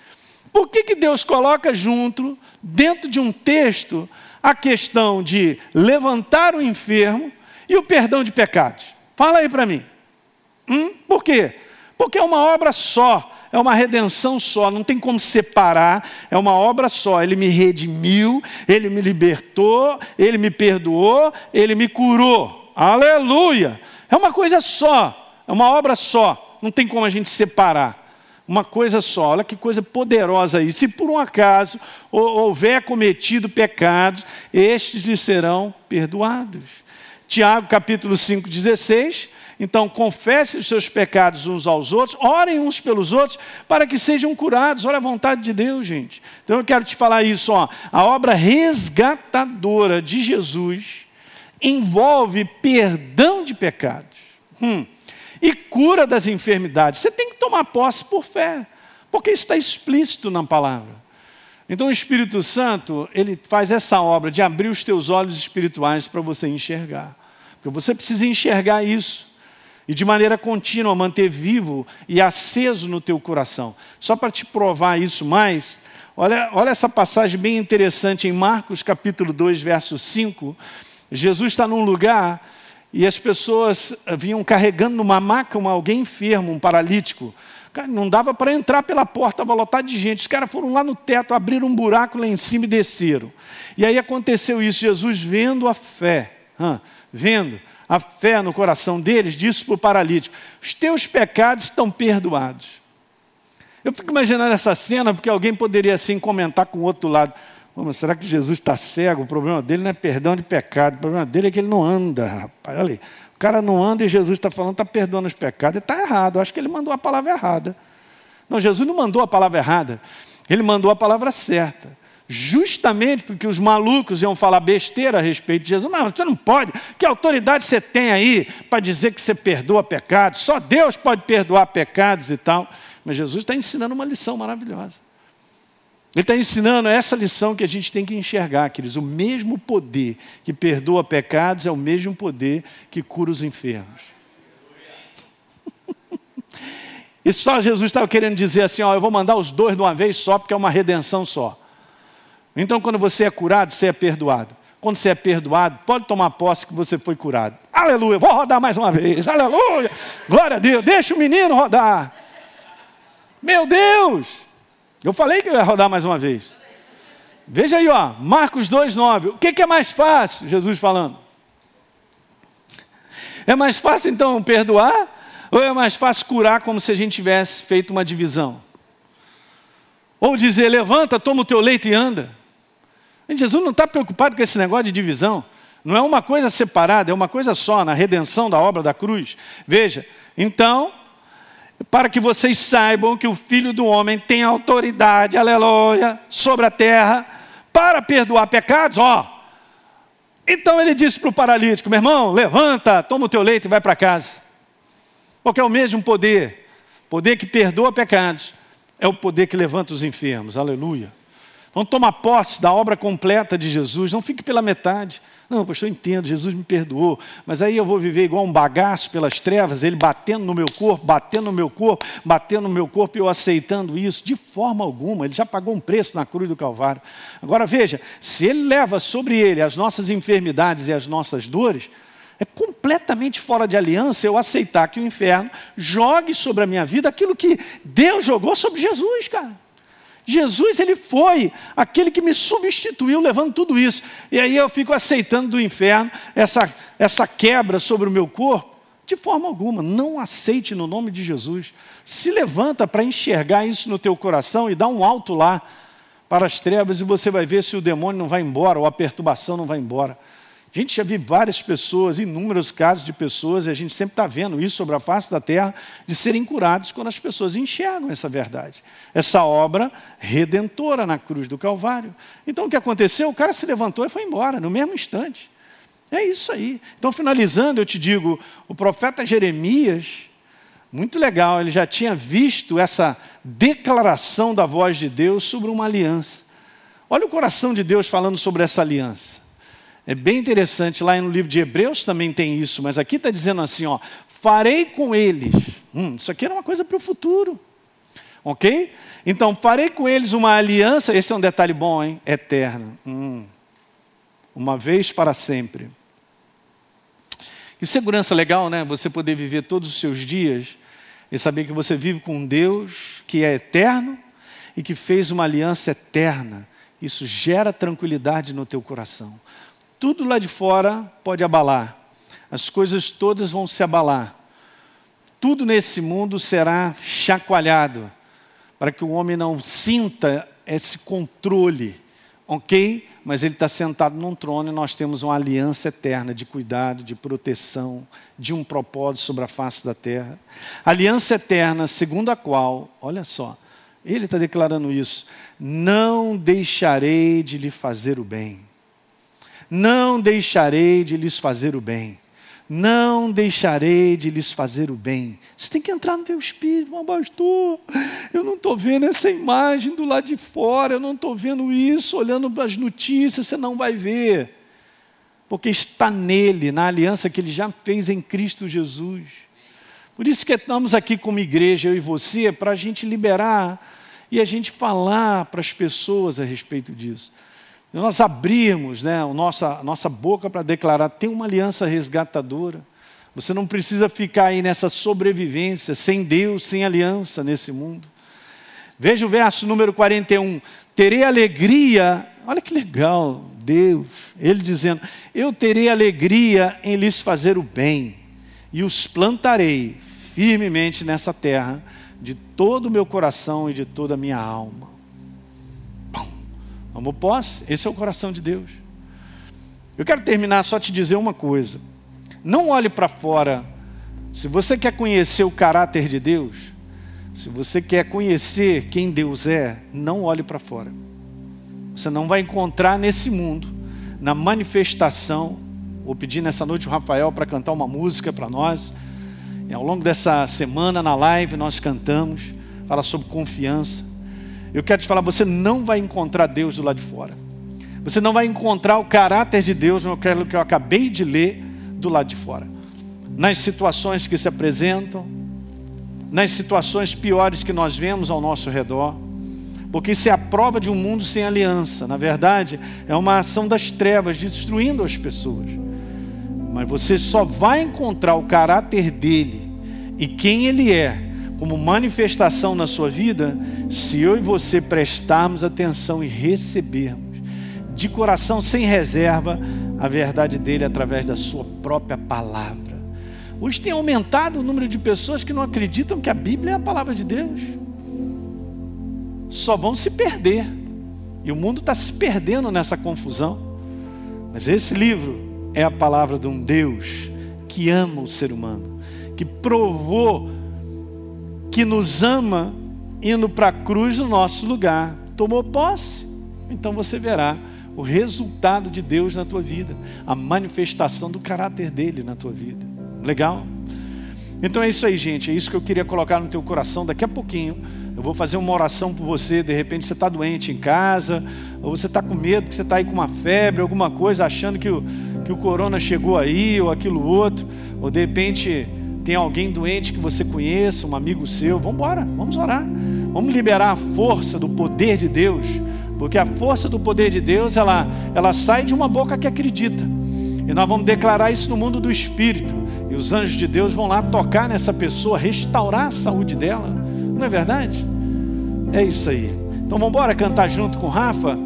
Por que, que Deus coloca junto, dentro de um texto, a questão de levantar o enfermo e o perdão de pecados? Fala aí para mim. Hum? Por quê? Porque é uma obra só, é uma redenção só, não tem como separar, é uma obra só. Ele me redimiu, ele me libertou, ele me perdoou, ele me curou. Aleluia! É uma coisa só, é uma obra só, não tem como a gente separar. Uma coisa só, olha que coisa poderosa aí. Se por um acaso houver cometido pecados, estes lhe serão perdoados. Tiago capítulo 5, 16 então, confessem os seus pecados uns aos outros, orem uns pelos outros, para que sejam curados. Olha a vontade de Deus, gente. Então, eu quero te falar isso. Ó. A obra resgatadora de Jesus envolve perdão de pecados hum, e cura das enfermidades. Você tem que tomar posse por fé, porque está explícito na palavra. Então, o Espírito Santo, ele faz essa obra de abrir os teus olhos espirituais para você enxergar. Porque você precisa enxergar isso e de maneira contínua manter vivo e aceso no teu coração. Só para te provar isso mais, olha, olha essa passagem bem interessante em Marcos capítulo 2, verso 5. Jesus está num lugar e as pessoas vinham carregando numa maca alguém enfermo, um paralítico. Cara, não dava para entrar pela porta, estava lotado de gente. Os caras foram lá no teto, abriram um buraco lá em cima e desceram. E aí aconteceu isso, Jesus vendo a fé, vendo, a fé no coração deles, disse para o paralítico: Os teus pecados estão perdoados. Eu fico imaginando essa cena, porque alguém poderia assim comentar com o outro lado: mas será que Jesus está cego? O problema dele não é perdão de pecado, o problema dele é que ele não anda, rapaz. Olha aí. O cara não anda e Jesus está falando, está perdoando os pecados. Está errado, acho que ele mandou a palavra errada. Não, Jesus não mandou a palavra errada, ele mandou a palavra certa justamente porque os malucos iam falar besteira a respeito de Jesus. Não, você não pode. Que autoridade você tem aí para dizer que você perdoa pecados? Só Deus pode perdoar pecados e tal. Mas Jesus está ensinando uma lição maravilhosa. Ele está ensinando essa lição que a gente tem que enxergar, queridos. O mesmo poder que perdoa pecados é o mesmo poder que cura os enfermos. E só Jesus estava querendo dizer assim: ó, eu vou mandar os dois de uma vez só, porque é uma redenção só. Então, quando você é curado, você é perdoado. Quando você é perdoado, pode tomar posse que você foi curado. Aleluia, vou rodar mais uma vez. Aleluia, glória a Deus, deixa o menino rodar. Meu Deus, eu falei que eu ia rodar mais uma vez. Veja aí, ó, Marcos 2,9. O que, que é mais fácil? Jesus falando. É mais fácil então perdoar? Ou é mais fácil curar como se a gente tivesse feito uma divisão? Ou dizer, levanta, toma o teu leito e anda. Jesus não está preocupado com esse negócio de divisão. Não é uma coisa separada, é uma coisa só, na redenção da obra da cruz. Veja, então, para que vocês saibam que o Filho do Homem tem autoridade, aleluia, sobre a terra, para perdoar pecados, ó. Então ele disse para o paralítico: meu irmão, levanta, toma o teu leito e vai para casa. Porque é o mesmo poder, poder que perdoa pecados, é o poder que levanta os enfermos, aleluia. Vamos tomar posse da obra completa de Jesus, não fique pela metade. Não, pastor, eu entendo, Jesus me perdoou, mas aí eu vou viver igual um bagaço pelas trevas, ele batendo no meu corpo, batendo no meu corpo, batendo no meu corpo e eu aceitando isso, de forma alguma, ele já pagou um preço na cruz do Calvário. Agora veja, se ele leva sobre ele as nossas enfermidades e as nossas dores, é completamente fora de aliança eu aceitar que o inferno jogue sobre a minha vida aquilo que Deus jogou sobre Jesus, cara. Jesus, ele foi aquele que me substituiu levando tudo isso. E aí eu fico aceitando do inferno essa, essa quebra sobre o meu corpo? De forma alguma, não aceite no nome de Jesus. Se levanta para enxergar isso no teu coração e dá um alto lá para as trevas e você vai ver se o demônio não vai embora ou a perturbação não vai embora. A gente já viu várias pessoas, inúmeros casos de pessoas, e a gente sempre está vendo isso sobre a face da terra, de serem curados quando as pessoas enxergam essa verdade. Essa obra redentora na cruz do Calvário. Então o que aconteceu? O cara se levantou e foi embora, no mesmo instante. É isso aí. Então, finalizando, eu te digo: o profeta Jeremias, Muito legal, ele já tinha visto essa declaração da voz de Deus sobre uma aliança. Olha o coração de Deus falando sobre essa aliança. É bem interessante, lá no livro de Hebreus também tem isso, mas aqui está dizendo assim: ó, farei com eles. Hum, isso aqui era uma coisa para o futuro. Ok? Então, farei com eles uma aliança, esse é um detalhe bom, hein? Eterna. Hum, uma vez para sempre. Que segurança legal, né? Você poder viver todos os seus dias e saber que você vive com Deus que é eterno e que fez uma aliança eterna. Isso gera tranquilidade no teu coração. Tudo lá de fora pode abalar. As coisas todas vão se abalar. Tudo nesse mundo será chacoalhado para que o homem não sinta esse controle, ok? mas ele está sentado num trono e nós temos uma aliança eterna de cuidado, de proteção, de um propósito sobre a face da terra. Aliança eterna, segundo a qual, olha só, ele está declarando isso: não deixarei de lhe fazer o bem, não deixarei de lhes fazer o bem não deixarei de lhes fazer o bem. Você tem que entrar no teu espírito, mas pastor, eu não estou vendo essa imagem do lado de fora, eu não estou vendo isso, olhando as notícias, você não vai ver. Porque está nele, na aliança que ele já fez em Cristo Jesus. Por isso que estamos aqui como igreja, eu e você, para a gente liberar e a gente falar para as pessoas a respeito disso nós abrirmos né, a, nossa, a nossa boca para declarar, tem uma aliança resgatadora. Você não precisa ficar aí nessa sobrevivência, sem Deus, sem aliança nesse mundo. Veja o verso número 41. Terei alegria, olha que legal, Deus, Ele dizendo: Eu terei alegria em lhes fazer o bem, e os plantarei firmemente nessa terra, de todo o meu coração e de toda a minha alma. Amor posse, esse é o coração de Deus. Eu quero terminar só te dizer uma coisa. Não olhe para fora. Se você quer conhecer o caráter de Deus, se você quer conhecer quem Deus é, não olhe para fora. Você não vai encontrar nesse mundo, na manifestação. Vou pedir nessa noite o Rafael para cantar uma música para nós. E ao longo dessa semana na live nós cantamos, fala sobre confiança. Eu quero te falar, você não vai encontrar Deus do lado de fora. Você não vai encontrar o caráter de Deus no que eu acabei de ler do lado de fora. Nas situações que se apresentam, nas situações piores que nós vemos ao nosso redor, porque isso é a prova de um mundo sem aliança. Na verdade, é uma ação das trevas destruindo as pessoas. Mas você só vai encontrar o caráter dele e quem ele é como manifestação na sua vida, se eu e você prestarmos atenção e recebermos de coração sem reserva a verdade dele através da sua própria palavra. Hoje tem aumentado o número de pessoas que não acreditam que a Bíblia é a palavra de Deus. Só vão se perder. E o mundo está se perdendo nessa confusão. Mas esse livro é a palavra de um Deus que ama o ser humano, que provou que nos ama indo para a cruz no nosso lugar. Tomou posse? Então você verá o resultado de Deus na tua vida, a manifestação do caráter dele na tua vida. Legal? Então é isso aí, gente. É isso que eu queria colocar no teu coração. Daqui a pouquinho eu vou fazer uma oração por você. De repente você está doente em casa, ou você está com medo que você está aí com uma febre, alguma coisa, achando que o, que o corona chegou aí, ou aquilo outro, ou de repente tem alguém doente que você conheça, um amigo seu, vamos embora, vamos orar. Vamos liberar a força do poder de Deus, porque a força do poder de Deus, ela, ela sai de uma boca que acredita. E nós vamos declarar isso no mundo do espírito. E os anjos de Deus vão lá tocar nessa pessoa, restaurar a saúde dela. Não é verdade? É isso aí. Então vamos embora cantar junto com Rafa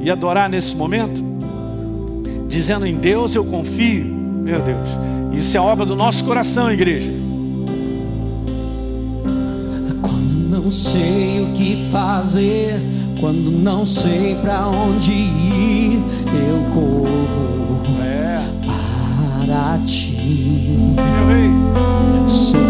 e adorar nesse momento, dizendo em Deus eu confio, meu Deus. Isso é obra do nosso coração, igreja. Quando não sei o que fazer, quando não sei para onde ir, eu corro é. para ti. Sei que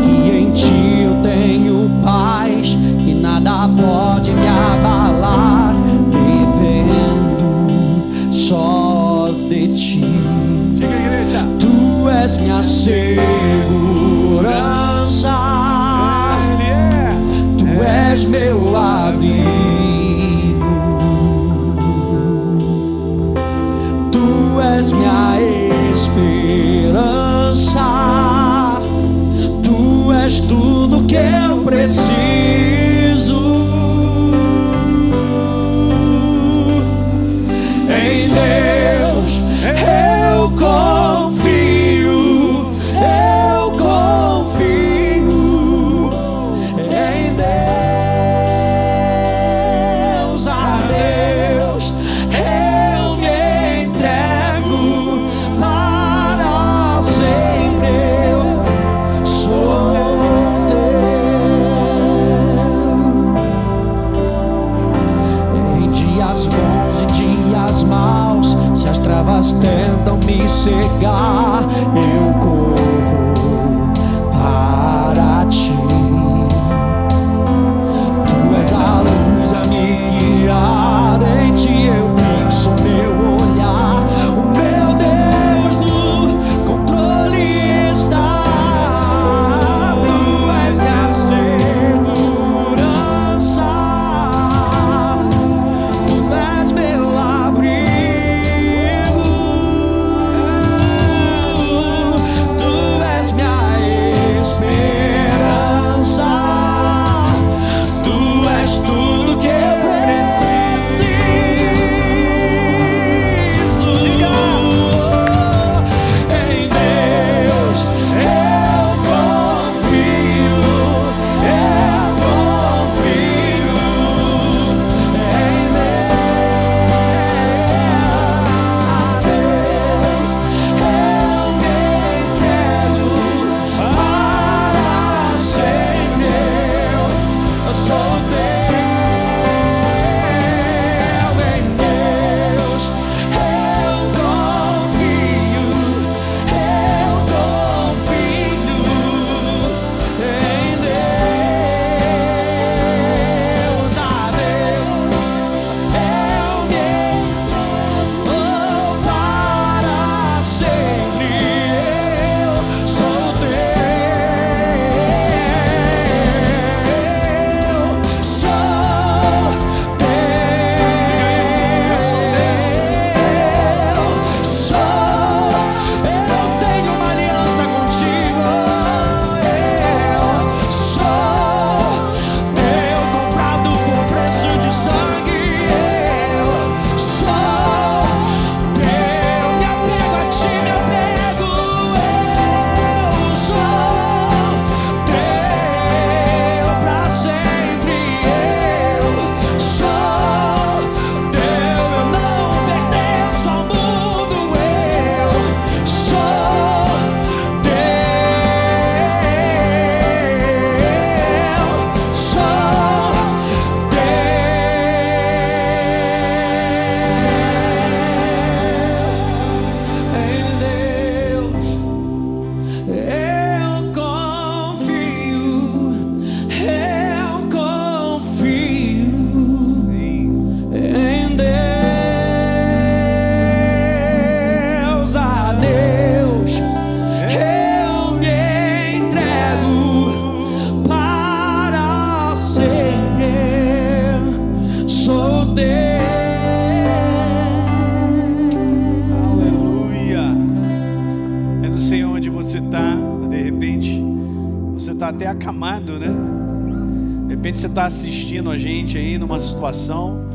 Repente você está assistindo a gente aí numa situação.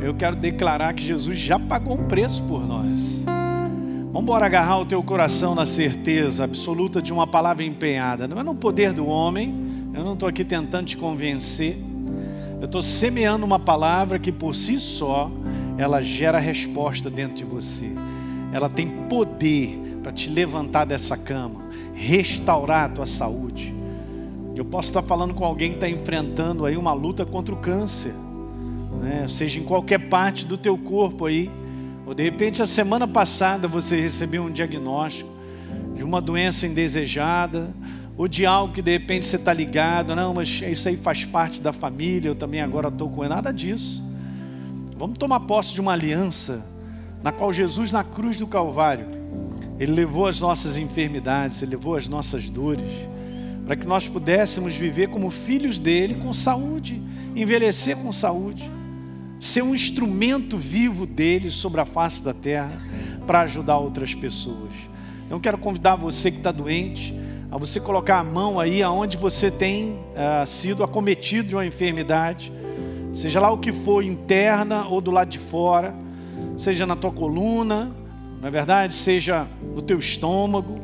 Eu quero declarar que Jesus já pagou um preço por nós. Vamos embora agarrar o teu coração na certeza absoluta de uma palavra empenhada. Não é no poder do homem. Eu não estou aqui tentando te convencer. Eu estou semeando uma palavra que por si só ela gera resposta dentro de você. Ela tem poder para te levantar dessa cama, restaurar a tua saúde. Eu posso estar falando com alguém que está enfrentando aí uma luta contra o câncer, né? seja em qualquer parte do teu corpo aí. Ou de repente a semana passada você recebeu um diagnóstico de uma doença indesejada, ou de algo que de repente você está ligado, não, mas isso aí faz parte da família, eu também agora estou com nada disso. Vamos tomar posse de uma aliança na qual Jesus na cruz do Calvário, ele levou as nossas enfermidades, ele levou as nossas dores, para que nós pudéssemos viver como filhos dele com saúde, envelhecer com saúde, ser um instrumento vivo dele sobre a face da terra para ajudar outras pessoas. Então quero convidar você que está doente a você colocar a mão aí aonde você tem uh, sido acometido de uma enfermidade, seja lá o que for, interna ou do lado de fora, seja na tua coluna, na é verdade, seja no teu estômago.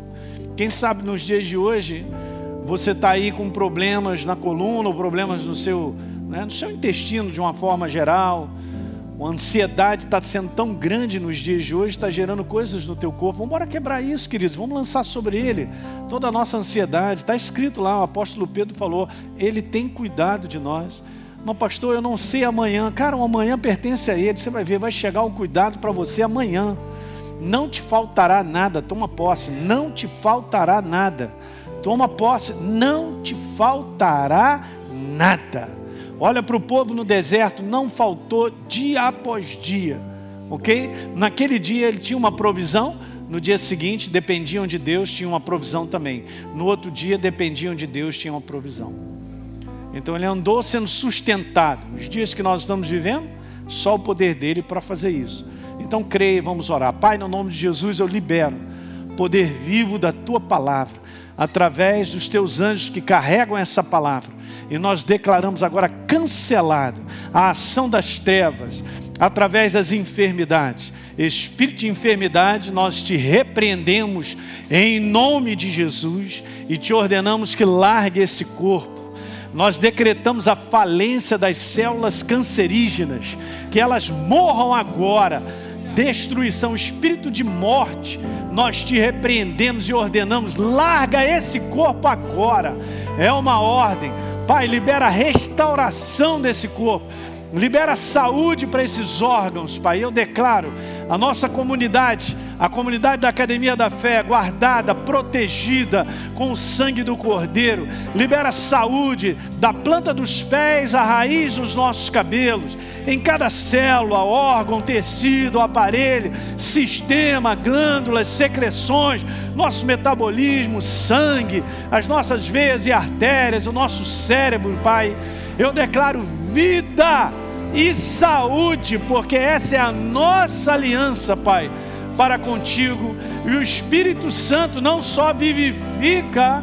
Quem sabe nos dias de hoje você está aí com problemas na coluna ou problemas no seu, né, no seu intestino de uma forma geral. A ansiedade está sendo tão grande nos dias de hoje, está gerando coisas no teu corpo. Vamos embora quebrar isso, queridos. Vamos lançar sobre ele toda a nossa ansiedade. Está escrito lá, o apóstolo Pedro falou, ele tem cuidado de nós. Mas, pastor, eu não sei amanhã. Cara, o amanhã pertence a ele. Você vai ver, vai chegar um cuidado para você amanhã. Não te faltará nada. Toma posse. Não te faltará nada. Toma posse. Não te faltará nada. Olha para o povo no deserto. Não faltou dia após dia. Ok? Naquele dia ele tinha uma provisão. No dia seguinte, dependiam de Deus, tinham uma provisão também. No outro dia, dependiam de Deus, tinham uma provisão. Então ele andou sendo sustentado. Nos dias que nós estamos vivendo, só o poder dele para fazer isso. Então creia, vamos orar. Pai, no nome de Jesus eu libero poder vivo da tua palavra, através dos teus anjos que carregam essa palavra. E nós declaramos agora cancelado a ação das trevas através das enfermidades. Espírito de enfermidade, nós te repreendemos em nome de Jesus e te ordenamos que largue esse corpo nós decretamos a falência das células cancerígenas, que elas morram agora. Destruição, espírito de morte, nós te repreendemos e ordenamos, larga esse corpo agora. É uma ordem. Pai, libera a restauração desse corpo. Libera saúde para esses órgãos, Pai. Eu declaro a nossa comunidade a comunidade da Academia da Fé, guardada, protegida com o sangue do Cordeiro, libera saúde da planta dos pés à raiz dos nossos cabelos, em cada célula, órgão, tecido, aparelho, sistema, glândulas, secreções, nosso metabolismo, sangue, as nossas veias e artérias, o nosso cérebro, Pai. Eu declaro vida e saúde, porque essa é a nossa aliança, Pai para contigo, e o Espírito Santo não só vivifica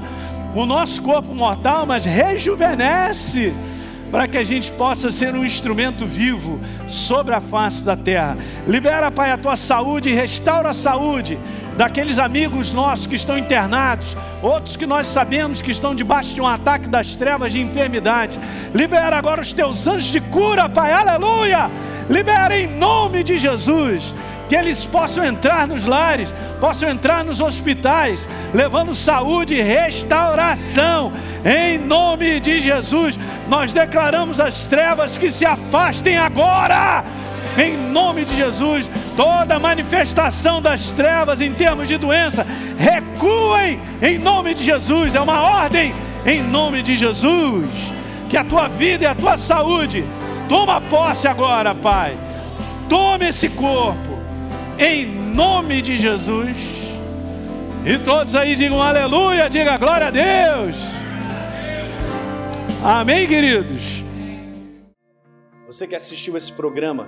o nosso corpo mortal, mas rejuvenesce para que a gente possa ser um instrumento vivo sobre a face da terra. Libera, Pai, a tua saúde e restaura a saúde daqueles amigos nossos que estão internados, outros que nós sabemos que estão debaixo de um ataque das trevas de enfermidade. Libera agora os teus anjos de cura, Pai, aleluia! Libera em nome de Jesus que eles possam entrar nos lares, possam entrar nos hospitais, levando saúde e restauração. Em nome de Jesus, nós declaramos as trevas que se afastem agora. Em nome de Jesus, toda manifestação das trevas em termos de doença, recuem em nome de Jesus. É uma ordem em nome de Jesus. Que a tua vida e a tua saúde toma posse agora, Pai. Tome esse corpo em nome de Jesus. E todos aí digam aleluia, diga glória a Deus. Amém, queridos. Você que assistiu esse programa,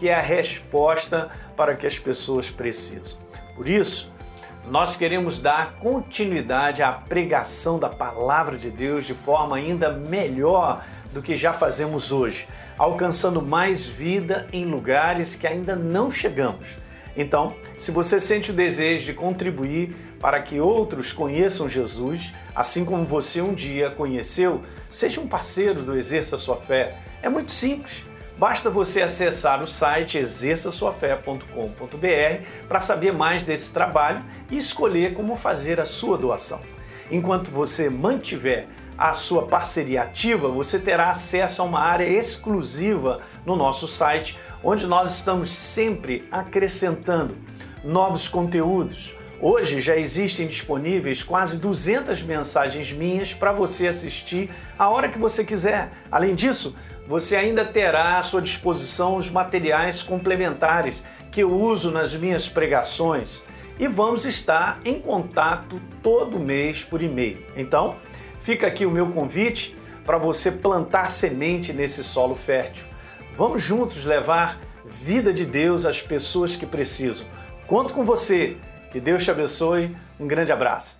que é a resposta para que as pessoas precisam. Por isso, nós queremos dar continuidade à pregação da palavra de Deus de forma ainda melhor do que já fazemos hoje, alcançando mais vida em lugares que ainda não chegamos. Então, se você sente o desejo de contribuir para que outros conheçam Jesus, assim como você um dia conheceu, seja um parceiro do Exerça Sua Fé. É muito simples. Basta você acessar o site exerçaçoafé.com.br para saber mais desse trabalho e escolher como fazer a sua doação. Enquanto você mantiver a sua parceria ativa, você terá acesso a uma área exclusiva no nosso site, onde nós estamos sempre acrescentando novos conteúdos. Hoje já existem disponíveis quase 200 mensagens minhas para você assistir a hora que você quiser. Além disso, você ainda terá à sua disposição os materiais complementares que eu uso nas minhas pregações e vamos estar em contato todo mês por e-mail. Então, Fica aqui o meu convite para você plantar semente nesse solo fértil. Vamos juntos levar vida de Deus às pessoas que precisam. Conto com você. Que Deus te abençoe. Um grande abraço.